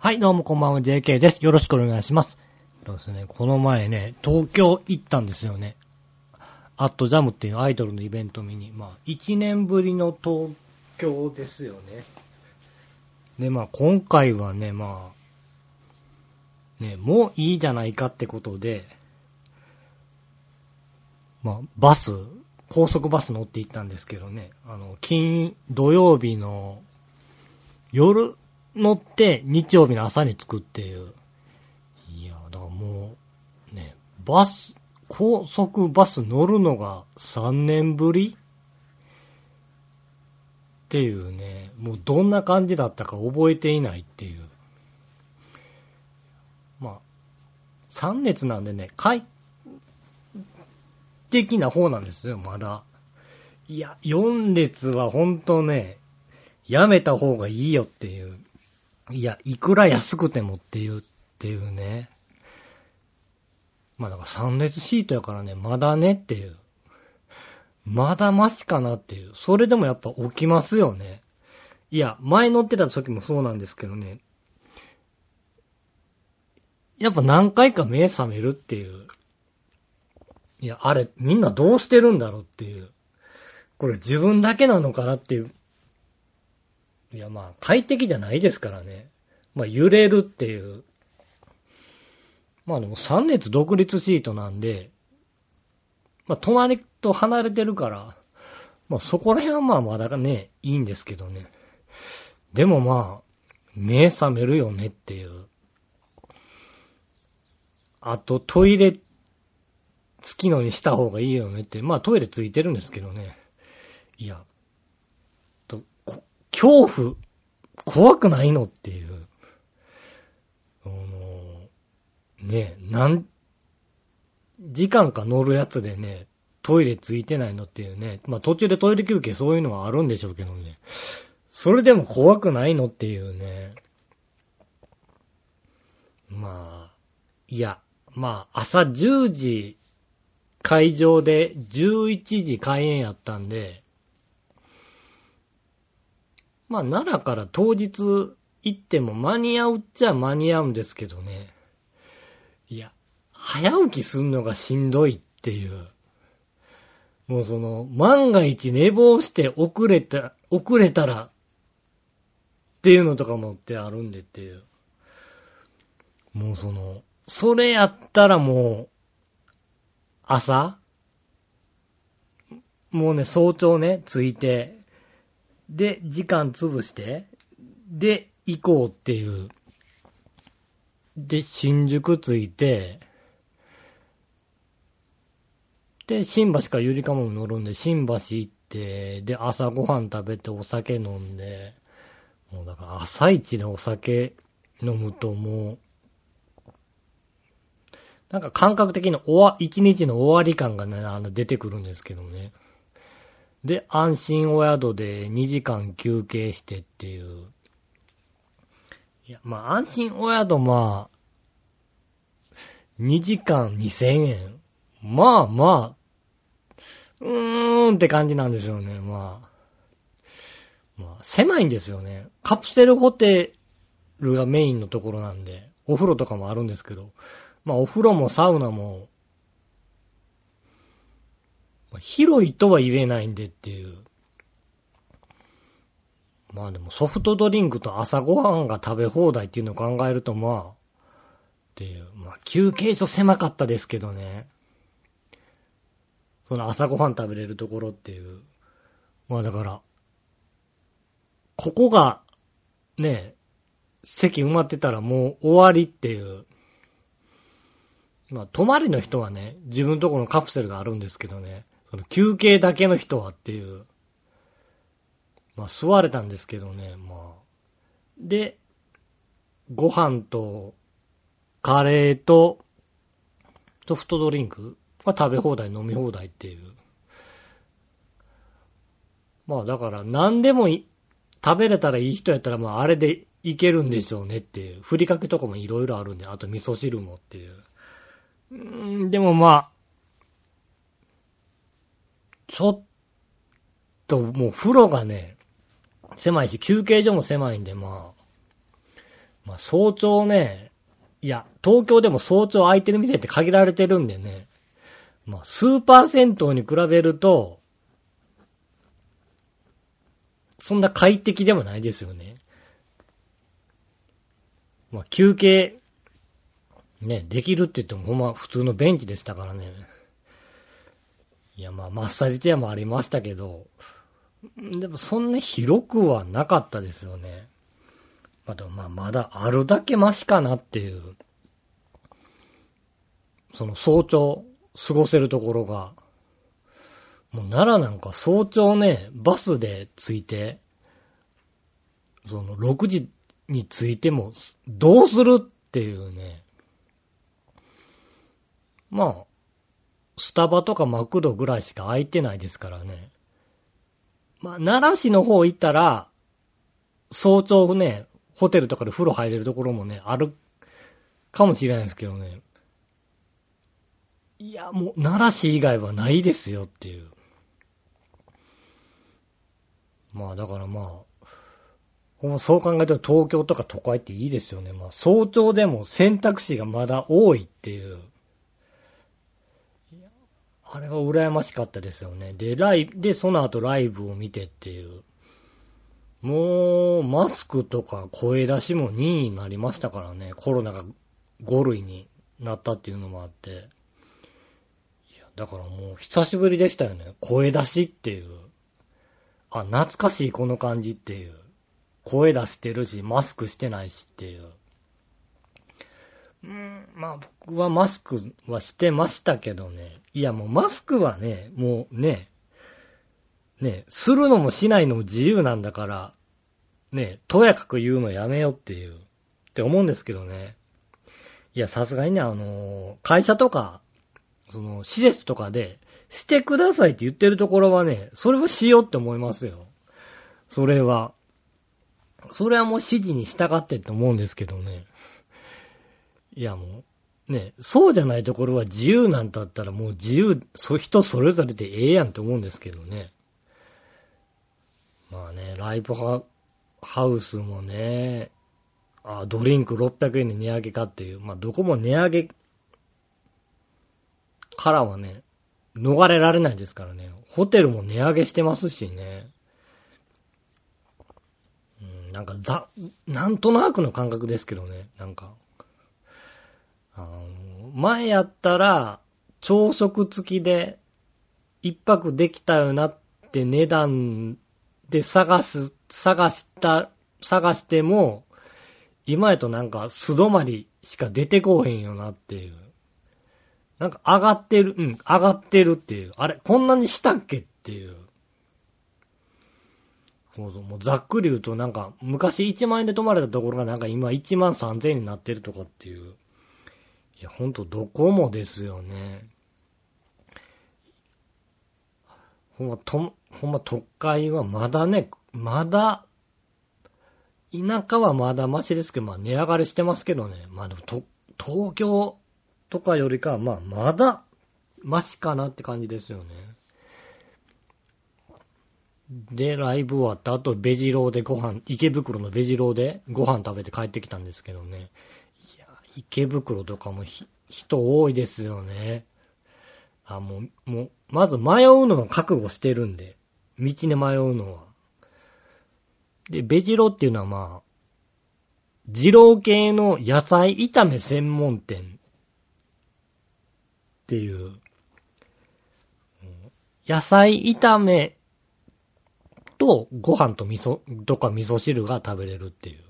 はい、どうもこんばんは、JK です。よろしくお願いします。そうですね、この前ね、東京行ったんですよね。アットジャムっていうアイドルのイベント見に、まあ、1年ぶりの東京ですよね。で、まあ、今回はね、まあ、ね、もういいじゃないかってことで、まあ、バス、高速バス乗って行ったんですけどね、あの、金、土曜日の夜乗って日曜日の朝に着くっていう。いや、だからもう、ね、バス、高速バス乗るのが3年ぶり？っていうね、もうどんな感じだったか覚えていないっていう。まあ、3列なんでね、快適な方なんですよ、まだ。いや、4列は本当ね、やめた方がいいよっていう。いや、いくら安くてもっていう、っていうね。まあだから3列シートやからね、まだねっていう。まだマシかなっていう。それでもやっぱ起きますよね。いや、前乗ってた時もそうなんですけどね。やっぱ何回か目覚めるっていう。いや、あれ、みんなどうしてるんだろうっていう。これ自分だけなのかなっていう。いや、まあ、快適じゃないですからね。まあ、揺れるっていう。まあでも3列独立シートなんで、まあ、隣と離れてるから、まあそこら辺はまあまだね、いいんですけどね。でもまあ、目覚めるよねっていう。あとトイレ、付きのにした方がいいよねって。まあトイレついてるんですけどね。いや、恐怖、怖くないのっていう。あの、ね何、時間か乗るやつでね、トイレついてないのっていうね。まあ途中でトイレ休憩そういうのはあるんでしょうけどね。それでも怖くないのっていうね。まあ、いや、まあ朝10時会場で11時開演やったんで、まあ奈良から当日行っても間に合うっちゃ間に合うんですけどね。いや、早起きすんのがしんどいっていう。もうその、万が一寝坊して遅れた、遅れたら、っていうのとかもってあるんでっていう。もうその、それやったらもう、朝？もうね、早朝ね、着いて、で、時間潰して、で、行こうっていう。で、新宿着いて、で、新橋からゆりかも乗るんで、新橋行って、で、朝ごはん食べてお酒飲んで、もうだから朝一でお酒飲むともう、なんか感覚的に終わ、一日の終わり感がね、あの、出てくるんですけどね。で、安心お宿で2時間休憩してっていう。いや、まあ、安心お宿まあ、2時間2000円。まあまあ、うーんって感じなんですよね、まあ。まあ、狭いんですよね。カプセルホテルがメインのところなんで、お風呂とかもあるんですけど、まあお風呂もサウナも、広いとは言えないんでっていう。まあでもソフトドリンクと朝ごはんが食べ放題っていうのを考えるとまあ、っていう。まあ休憩所狭かったですけどね。その朝ごはん食べれるところっていう。まあだから、ここが、ね、席埋まってたらもう終わりっていう。まあ、泊まりの人はね、自分のところのカプセルがあるんですけどね、その休憩だけの人はっていう。まあ、座れたんですけどね、まあ。で、ご飯と、カレーと、ソフトドリンクは食べ放題、飲み放題っていう。まあだから何でもい食べれたらいい人やったらまああれでいけるんでしょうねっていう。ふりかけとかもいろいろあるんで、あと味噌汁もっていう。うん、でもまあ、ちょっともう風呂がね、狭いし休憩所も狭いんでまあ、まあ早朝ね、いや、東京でも早朝空いてる店って限られてるんでね、まあスーパー銭湯に比べると、そんな快適でもないですよね。まあ休憩、ね、できるって言ってもほんま普通のベンチでしたからね。いやまあマッサージチェアもありましたけど、でもそんな広くはなかったですよね。まだ、まあ、まだあるだけマシかなっていう。その早朝過ごせるところが。もう奈良なんか早朝ね、バスで着いて、その6時に着いてもどうするっていうね。まあ、スタバとかマクドぐらいしか空いてないですからね。まあ、奈良市の方行ったら、早朝ね、ホテルとかで風呂入れるところもね、あるかもしれないですけどね。いや、もう、奈良市以外はないですよっていう。まあ、だからまあ、ほんまそう考えると東京とか都会っていいですよね。まあ、早朝でも選択肢がまだ多いっていう。あれは羨ましかったですよね。で、ライブ、で、その後ライブを見てっていう。もう、マスクとか声出しも2位になりましたからね。コロナが5類になったっていうのもあって。いや、だからもう久しぶりでしたよね。声出しっていう。あ、懐かしいこの感じっていう。声出してるし、マスクしてないしっていう。うん、まあ僕はマスクはしてましたけどね。いやもうマスクはね、もうね、ね、するのもしないのも自由なんだから、ね、とやかく言うのやめようっていう、って思うんですけどね。いや、さすがにね、あの会社とか、その、施設とかで、してくださいって言ってるところはね、それをしようって思いますよ。それは。それはもう指示に従ってって思うんですけどね。いやもう、ね、そうじゃないところは自由なんだったらもう自由、そ人それぞれでええやんって思うんですけどね。まあね、ライブハハウスもね、あ、ドリンク600円で値上げかっていう、まあどこも値上げからはね、逃れられないですからね。ホテルも値上げしてますしね。うん、なんかざ、なんとなくの感覚ですけどね、なんか。あの、前やったら、朝食付きで一泊できたよなって値段で探す、探した、探しても、今やとなんか素泊まりしか出てこへんよなっていう。なんか上がってる、うん、上がってるっていう。あれ、こんなにしたっけっていう。そうそう、もうざっくり言うとなんか、昔1万円で泊まれたところがなんか今1万3000円になってるとかっていう。いや、ほんとどこもですよね。ほんま、と、ほんま都会はまだね、まだ、田舎はまだマシですけど、まあ値上がりしてますけどね。まあでもと、東京とかよりかは、まあまだ、マシかなって感じですよね。で、ライブ終わった後、ベジローでご飯、池袋のベジローでご飯食べて帰ってきたんですけどね。池袋とかも人多いですよね。あ、もう、もう、まず迷うのは覚悟してるんで。道で迷うのは。で、ベジロっていうのはまあ、二郎系の野菜炒め専門店っていう、野菜炒めとご飯と味噌、とか味噌汁が食べれるっていう。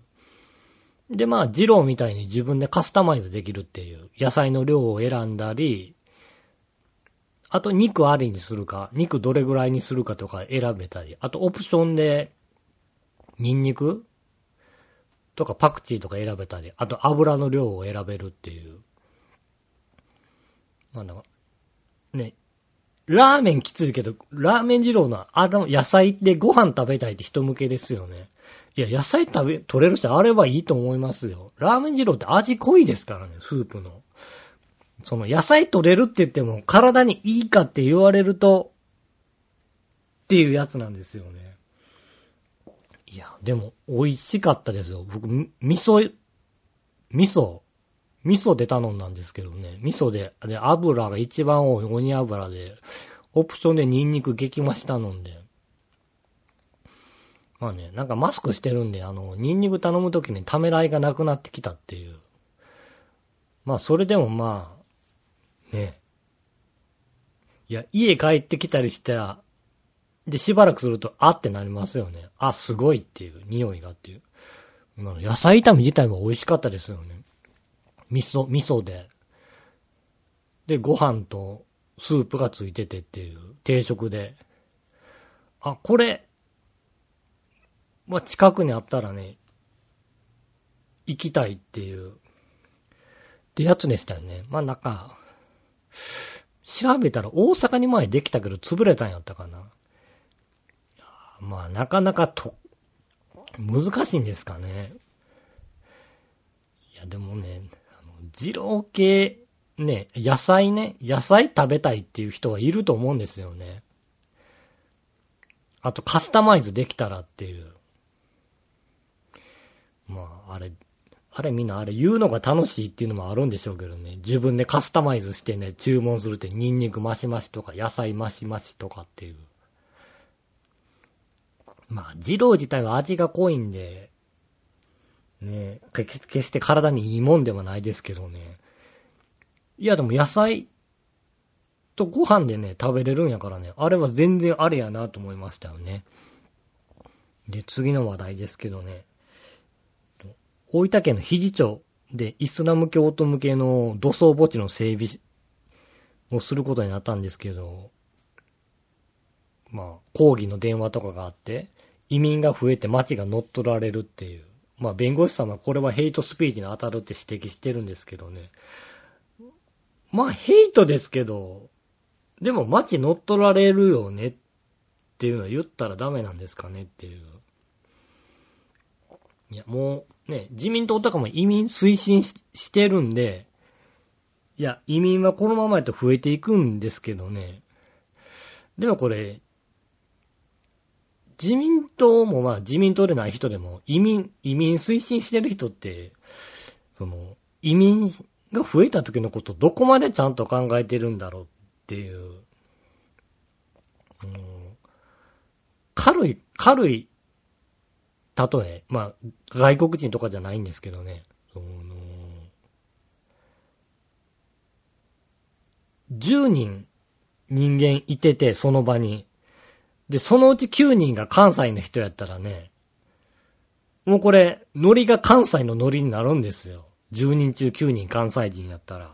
で、まあ、二郎みたいに自分でカスタマイズできるっていう、野菜の量を選んだり、あと肉ありにするか、肉どれぐらいにするかとか選べたり、あとオプションで、ニンニクとかパクチーとか選べたり、あと油の量を選べるっていう。まあ、ね、ラーメンきついけど、ラーメン二郎のあの野菜でご飯食べたいって人向けですよね。いや、野菜食べ、取れる人あればいいと思いますよ。ラーメン二郎って味濃いですからね、スープの。その野菜取れるって言っても体にいいかって言われると、っていうやつなんですよね。いや、でも美味しかったですよ。僕、味噌味噌、味噌で頼んだんですけどね、味噌で、で、油が一番多い鬼油で、オプションでニンニク激増し頼んで、まあね、なんかマスクしてるんで、あの、ニンニク頼むときにためらいがなくなってきたっていう。まあ、それでもまあ、ね。いや、家帰ってきたりしたら、で、しばらくすると、あってなりますよね。あ、すごいっていう、匂いがっていう。野菜炒め自体は美味しかったですよね。味噌、味噌で。で、ご飯とスープがついててっていう定食で。あ、これ、まあ、近くにあったらね、行きたいっていう、ってやつでしたよね。まあ、なんか、調べたら大阪に前できたけど潰れたんやったかな。まあ、なかなかと、難しいんですかね。いや、でもね、あの、二郎系、ね、野菜ね、野菜食べたいっていう人はいると思うんですよね。あと、カスタマイズできたらっていう。まあ、あれ、あれみんなあれ言うのが楽しいっていうのもあるんでしょうけどね。自分でカスタマイズしてね、注文するってニンニクマシマシとか野菜マシマシとかっていう。まあ、二郎自体は味が濃いんで、ね、決して体にいいもんではないですけどね。いやでも野菜とご飯でね、食べれるんやからね、あれは全然あれやなと思いましたよね。で、次の話題ですけどね。大分県の肘町でイスラム教徒向けの土葬墓地の整備をすることになったんですけど、まあ、抗議の電話とかがあって、移民が増えて街が乗っ取られるっていう。まあ、弁護士さんはこれはヘイトスピーチに当たるって指摘してるんですけどね。まあ、ヘイトですけど、でも街乗っ取られるよねっていうのは言ったらダメなんですかねっていう。いや、もうね、自民党とかも移民推進してるんで、いや、移民はこのままやと増えていくんですけどね。でもこれ、自民党もまあ自民党でない人でも移民、移民推進してる人って、その、移民が増えた時のことどこまでちゃんと考えてるんだろうっていう、うん、軽い、軽い例え、まあ、外国人とかじゃないんですけどね、その、10人人間いてて、その場に。で、そのうち9人が関西の人やったらね、もうこれ、ノリが関西のノリになるんですよ。10人中9人関西人やったら。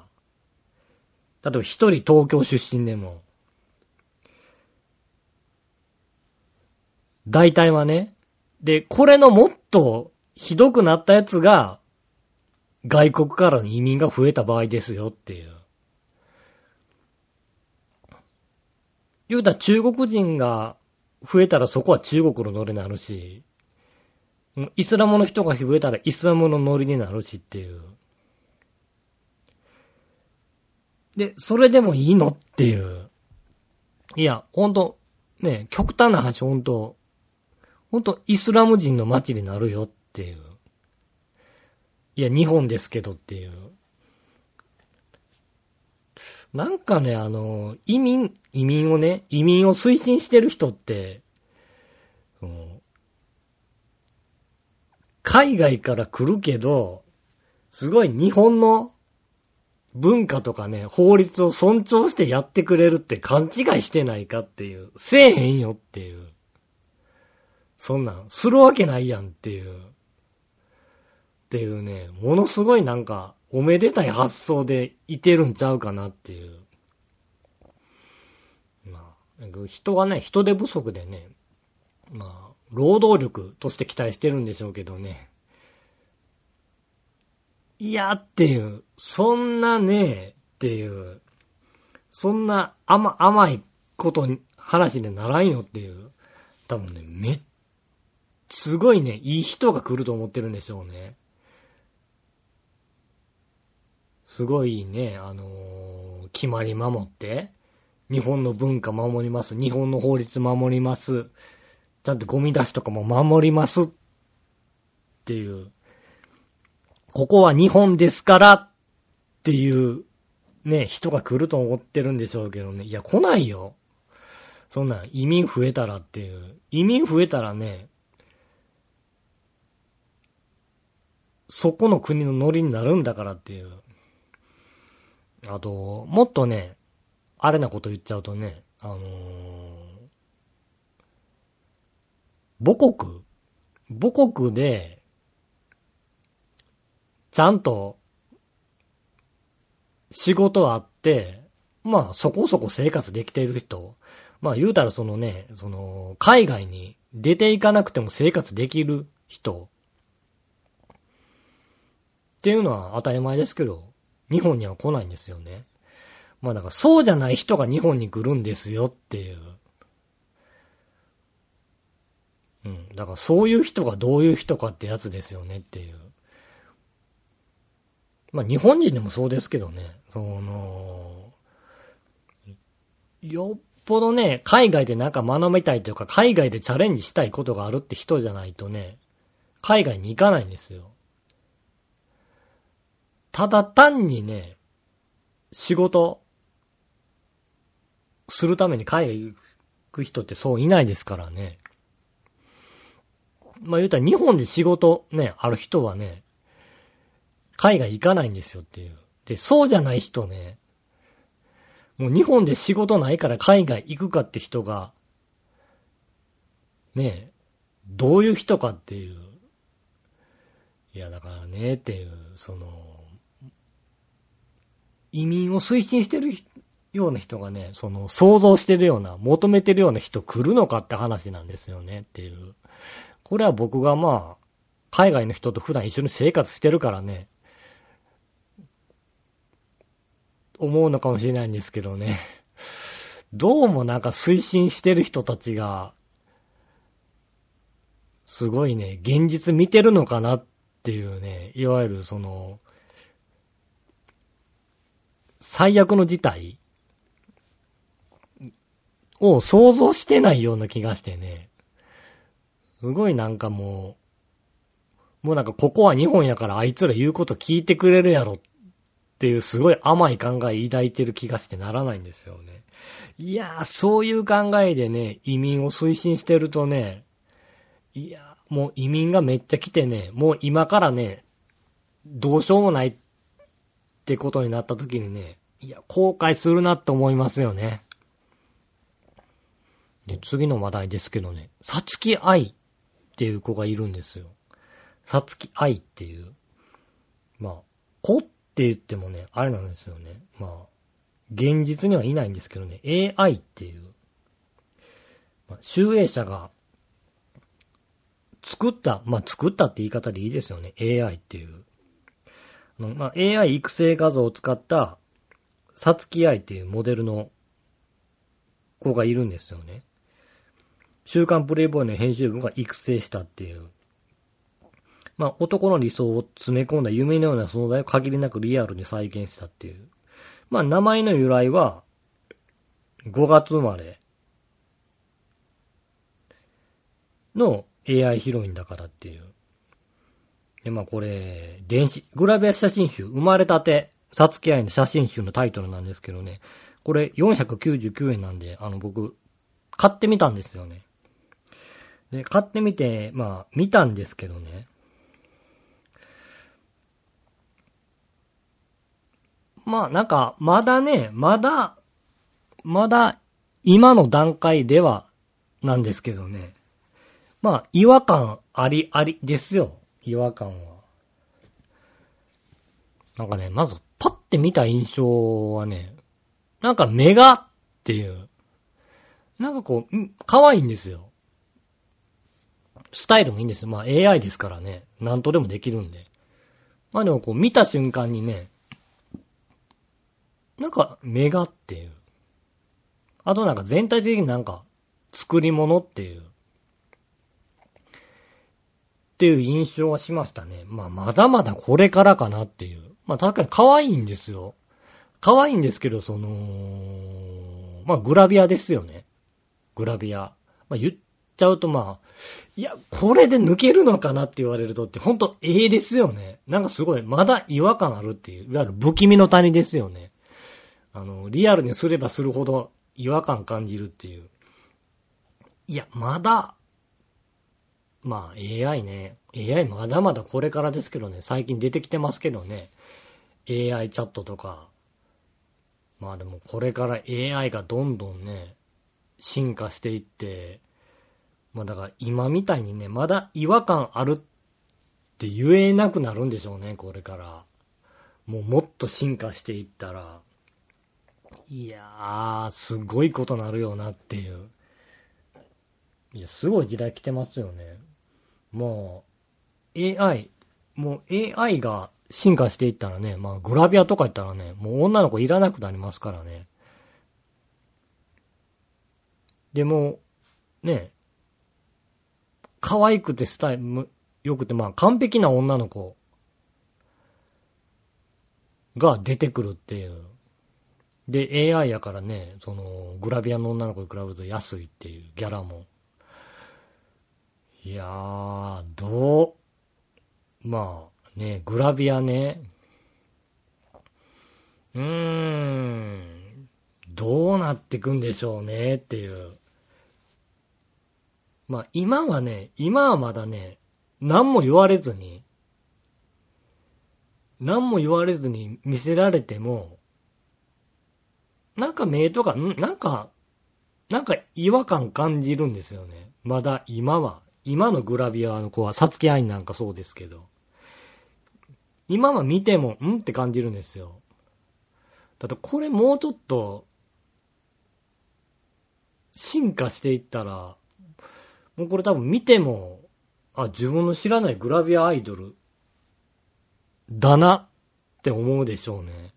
例えば1人東京出身でも。大体はね、で、これのもっとひどくなったやつが、外国からの移民が増えた場合ですよっていう。言うたら中国人が増えたらそこは中国のノリになるし、イスラムの人が増えたらイスラムのノリになるしっていう。で、それでもいいのっていう。いや、ほんと、ね、極端な話ほんと、ほんとイスラム人の街になるよっていう。いや、日本ですけどっていう。なんかね、あの、移民、移民をね、移民を推進してる人って、海外から来るけど、すごい日本の文化とかね、法律を尊重してやってくれるって勘違いしてないかっていう、せえへんよっていう。そんなん、するわけないやんっていう。っていうね、ものすごいなんか、おめでたい発想でいてるんちゃうかなっていう。まあ、人はね、人手不足でね、まあ、労働力として期待してるんでしょうけどね。いやっていう、そんなね、っていう、そんな甘、甘いことに、話でならんよっていう、多分ね、めっすごいね、いい人が来ると思ってるんでしょうね。すごいね、あのー、決まり守って、日本の文化守ります。日本の法律守ります。ちゃんとゴミ出しとかも守ります。っていうここは日本ですからっていうね、人が来ると思ってるんでしょうけどね。いや、来ないよ。そんな移民増えたらっていう。移民増えたらね、そこの国のノリになるんだからっていう。あと、もっとね、あれなこと言っちゃうとね、あのー、母国、母国で、ちゃんと、仕事あって、まあそこそこ生活できている人、まあ言うたらそのね、その、海外に出ていかなくても生活できる人、っていうのは当たり前ですけど、日本には来ないんですよね。まあだからそうじゃない人が日本に来るんですよっていう。うん。だからそういう人がどういう人かってやつですよねっていう。まあ日本人でもそうですけどね。その、よっぽどね、海外でなんか学びたいというか、海外でチャレンジしたいことがあるって人じゃないとね、海外に行かないんですよ。ただ単にね、仕事するために海外行く人ってそういないですからね。まあ言うたら日本で仕事ね、ある人はね、海外行かないんですよっていう。で、そうじゃない人ね、もう日本で仕事ないから海外行くかって人が、ねどういう人かっていう。いや、だからね、っていう、その、移民を推進してるような人がね、その想像してるような、求めてるような人来るのかって話なんですよねっていう。これは僕がまあ、海外の人と普段一緒に生活してるからね、思うのかもしれないんですけどね。どうもなんか推進してる人たちが、すごいね、現実見てるのかなっていうね、いわゆるその、最悪の事態を想像してないような気がしてね。すごいなんかもう、もうなんかここは日本やからあいつら言うこと聞いてくれるやろっていうすごい甘い考え抱いてる気がしてならないんですよね。いやー、そういう考えでね、移民を推進してるとね、いやーもう移民がめっちゃ来てね、もう今からね、どうしようもないってことになった時にね、いや、後悔するなって思いますよね。で、次の話題ですけどね、さつき愛っていう子がいるんですよ。さつき愛っていう。まあ、子って言ってもね、あれなんですよね。まあ、現実にはいないんですけどね、AI っていう、まあ、集英社が作った、まあ作ったって言い方でいいですよね。AI っていう。まあ、AI 育成画像を使ったさつき愛っていうモデルの子がいるんですよね。週刊プレイボーイの編集部が育成したっていう。まあ、男の理想を詰め込んだ夢のような存在を限りなくリアルに再現したっていう。まあ、名前の由来は、5月生まれの AI ヒロインだからっていう。で、まあこれ、電子、グラビア写真集、生まれたてさつき愛の写真集のタイトルなんですけどね、これ499円なんで、あの僕、買ってみたんですよね。で、買ってみて、まあ、見たんですけどね。まあ、なんか、まだね、まだ、まだ、今の段階では、なんですけどね。まあ、違和感ありありですよ。違和感は。なんかね、まず、パッて見た印象はね、なんか目がっていう、なんかこう、可愛いんですよ。スタイルもいいんですよ。まあ AI ですからね。なんとでもできるんで。まあでもこう見た瞬間にね、なんか目がっていう。あとなんか全体的になんか作り物っていう。っていう印象はしましたね。まあまだまだこれからかなっていう。まあ確かに可愛いんですよ。可愛いんですけど、その、まあグラビアですよね。グラビア。まあ言っちゃうとまあ、いや、これで抜けるのかなって言われるとって、ほんと、ええですよね。なんかすごい、まだ違和感あるっていう、いわゆる不気味の谷ですよね。あの、リアルにすればするほど違和感感じるっていう。いや、まだ、まあ AI ね。AI まだまだこれからですけどね。最近出てきてますけどね。AI チャットとか。まあでもこれから AI がどんどんね、進化していって、まあだから今みたいにね、まだ違和感あるって言えなくなるんでしょうね、これから。もうもっと進化していったら。いやー、すごいことなるよなっていう。いや、すごい時代来てますよね。もう、AI、もう AI が進化していったらね、まあグラビアとか言ったらね、もう女の子いらなくなりますからね。でも、ね、可愛くてスタイル、良くて、まあ完璧な女の子が出てくるっていう。で、AI やからね、その、グラビアの女の子に比べると安いっていうギャラも。いやー、どう、まあね、グラビアね、うーん、どうなってくんでしょうねっていう。まあ今はね、今はまだね、何も言われずに、何も言われずに見せられても、なんか目とか、ん？なんか、なんか違和感感じるんですよね。まだ今は。今のグラビアの子は、サツキアインなんかそうですけど。今は見ても、ん？って感じるんですよ。だってこれもうちょっと、進化していったら、もうこれ多分見ても、あ、自分の知らないグラビアアイドル、だなって思うでしょうね。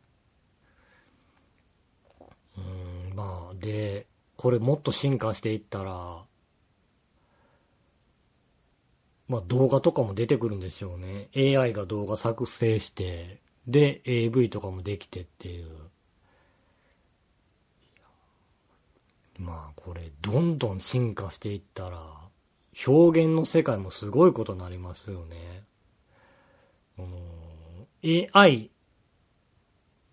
うん、まあ、で、これもっと進化していったら、まあ動画とかも出てくるんでしょうね。AI が動画作成して、で、AV とかもできてっていう。まあこれ、どんどん進化していったら、表現の世界もすごいことになりますよね。AI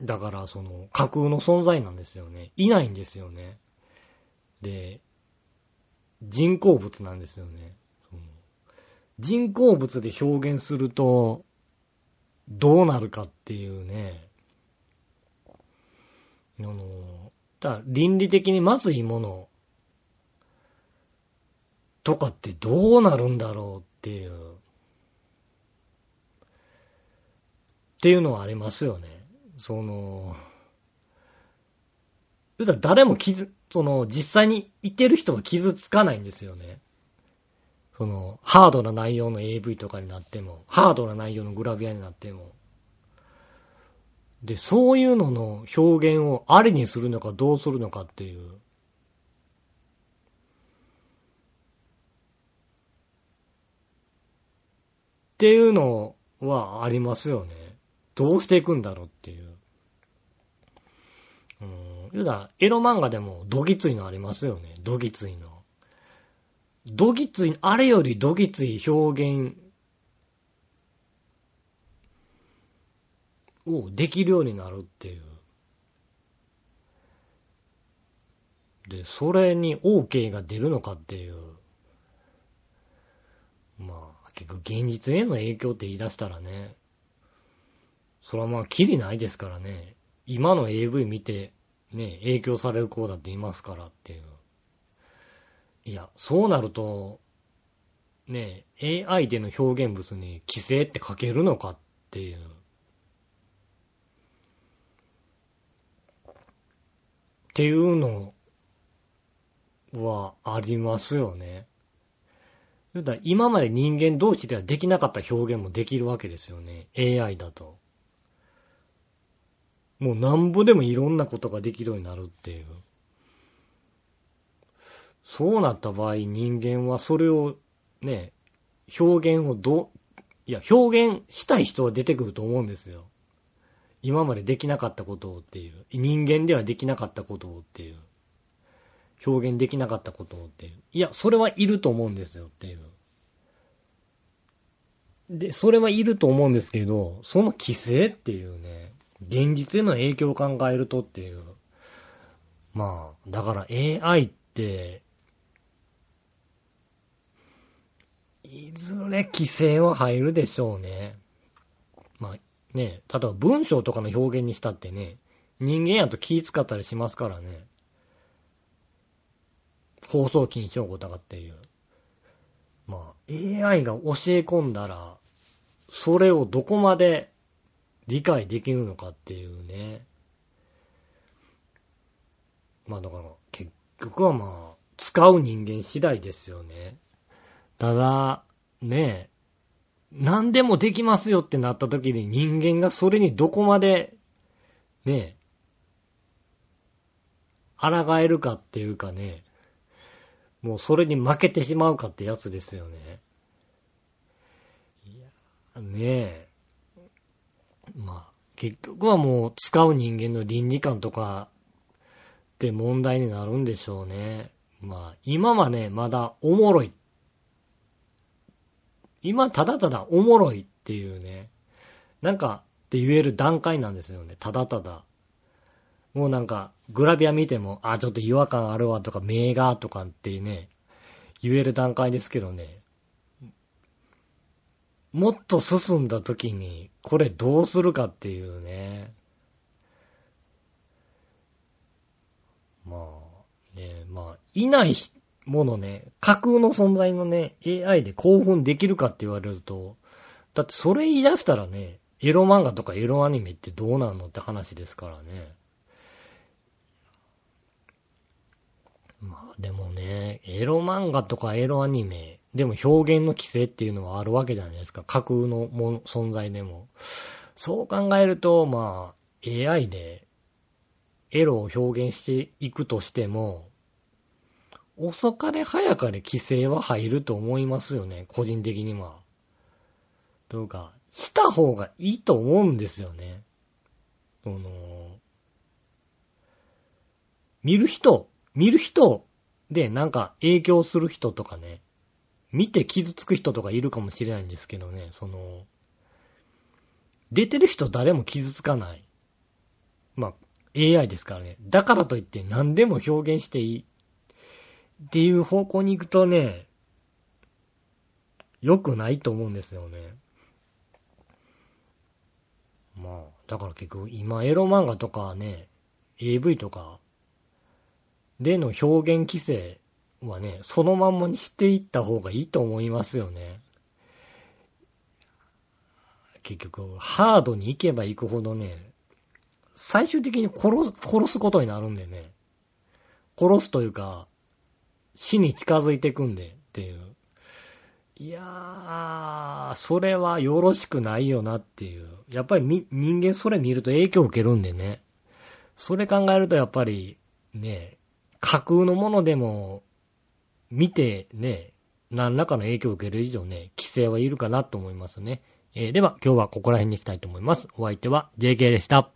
だからその架空の存在なんですよね。いないんですよね。で、人工物なんですよね。人工物で表現すると、どうなるかっていうね。あの、だ倫理的にまずいものとかってどうなるんだろうっていう。っていうのはありますよね。その、誰も傷、その、実際にいてる人は傷つかないんですよね。その、ハードな内容の AV とかになっても、ハードな内容のグラビアになっても。で、そういうのの表現をありにするのかどうするのかっていう。っていうのはありますよね。どうしていくんだろうっていう。うん。言うたら、エロ漫画でもドギツイのありますよね。ドギツイの。どぎつい、あれよりどぎつい表現をできるようになるっていう。で、それに OK が出るのかっていう。まあ、結局現実への影響って言い出したらね、それはまあ、きりないですからね。今の AV 見て、ね、影響される子だっていますからっていう。いや、そうなると、ねえ、AI での表現物に規制って書けるのかっていう。っていうのはありますよね。だ今まで人間同士ではできなかった表現もできるわけですよね。AI だと。もうなんぼでもいろんなことができるようになるっていう。そうなった場合、人間はそれをね、表現をど、いや、表現したい人は出てくると思うんですよ。今までできなかったことをっていう。人間ではできなかったことをっていう。表現できなかったことをっていう。いや、それはいると思うんですよっていう。で、それはいると思うんですけど、その規制っていうね、現実への影響を考えるとっていう。まあ、だから AI って、いずれ規制は入るでしょうね。まあね、例えば文章とかの表現にしたってね、人間やと気使ったりしますからね。放送禁止用語とかっていう。まあ、AI が教え込んだら、それをどこまで理解できるのかっていうね。まあだから、結局はまあ、使う人間次第ですよね。ただ、ねえ、何でもできますよってなった時に人間がそれにどこまで、ねえ、抗えるかっていうかね、もうそれに負けてしまうかってやつですよね。いや、ねえ。まあ、結局はもう使う人間の倫理観とかって問題になるんでしょうね。まあ、今はね、まだおもろい今ただただおもろいっていうね、なんかって言える段階なんですよね。ただただ。もうなんか、グラビア見ても、あ、ちょっと違和感あるわとか、名画とかってね、言える段階ですけどね。もっと進んだ時に、これどうするかっていうね。まあ、ね、まあ、いない人ものね、架空の存在のね、AI で興奮できるかって言われると、だってそれ言い出したらね、エロ漫画とかエロアニメってどうなのって話ですからね。まあでもね、エロ漫画とかエロアニメ、でも表現の規制っていうのはあるわけじゃないですか。架空のも存在でも。そう考えると、まあ、AI でエロを表現していくとしても、遅かれ早かれ規制は入ると思いますよね、個人的には。というか、した方がいいと思うんですよね。その、見る人、見る人でなんか影響する人とかね、見て傷つく人とかいるかもしれないんですけどね、その、出てる人誰も傷つかない。まあ、AI ですからね。だからといって何でも表現していいっていう方向に行くとね、良くないと思うんですよね。まあ、だから結局今エロ漫画とかね、AV とかでの表現規制はね、そのまんまにしていった方がいいと思いますよね。結局、ハードに行けば行くほどね、最終的に殺す、殺すことになるんでね。殺すというか、死に近づいてくんでっていう。いやー、それはよろしくないよなっていう。やっぱりみ人間それ見ると影響を受けるんでね。それ考えるとやっぱりね、架空のものでも見てね、何らかの影響を受ける以上ね、規制はいるかなと思いますね。えー、では今日はここら辺にしたいと思います。お相手は JK でした。